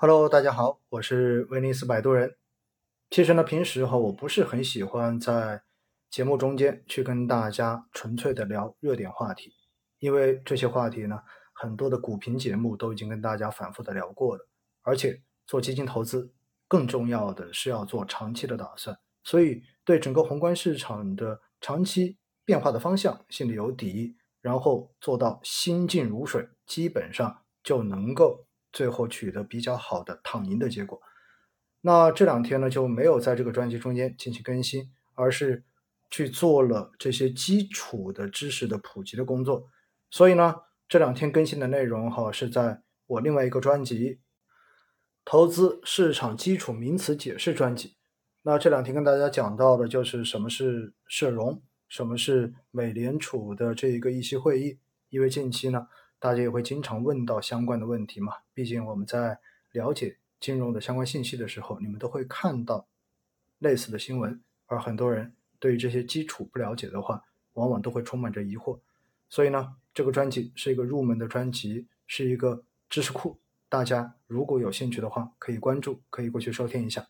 Hello，大家好，我是威尼斯摆渡人。其实呢，平时哈我不是很喜欢在节目中间去跟大家纯粹的聊热点话题，因为这些话题呢，很多的股评节目都已经跟大家反复的聊过了。而且做基金投资，更重要的是要做长期的打算，所以对整个宏观市场的长期变化的方向心里有底，然后做到心静如水，基本上就能够。最后取得比较好的躺赢的结果。那这两天呢就没有在这个专辑中间进行更新，而是去做了这些基础的知识的普及的工作。所以呢，这两天更新的内容哈是在我另外一个专辑《投资市场基础名词解释》专辑。那这两天跟大家讲到的就是什么是社融，什么是美联储的这一个议息会议，因为近期呢。大家也会经常问到相关的问题嘛？毕竟我们在了解金融的相关信息的时候，你们都会看到类似的新闻。而很多人对于这些基础不了解的话，往往都会充满着疑惑。所以呢，这个专辑是一个入门的专辑，是一个知识库。大家如果有兴趣的话，可以关注，可以过去收听一下。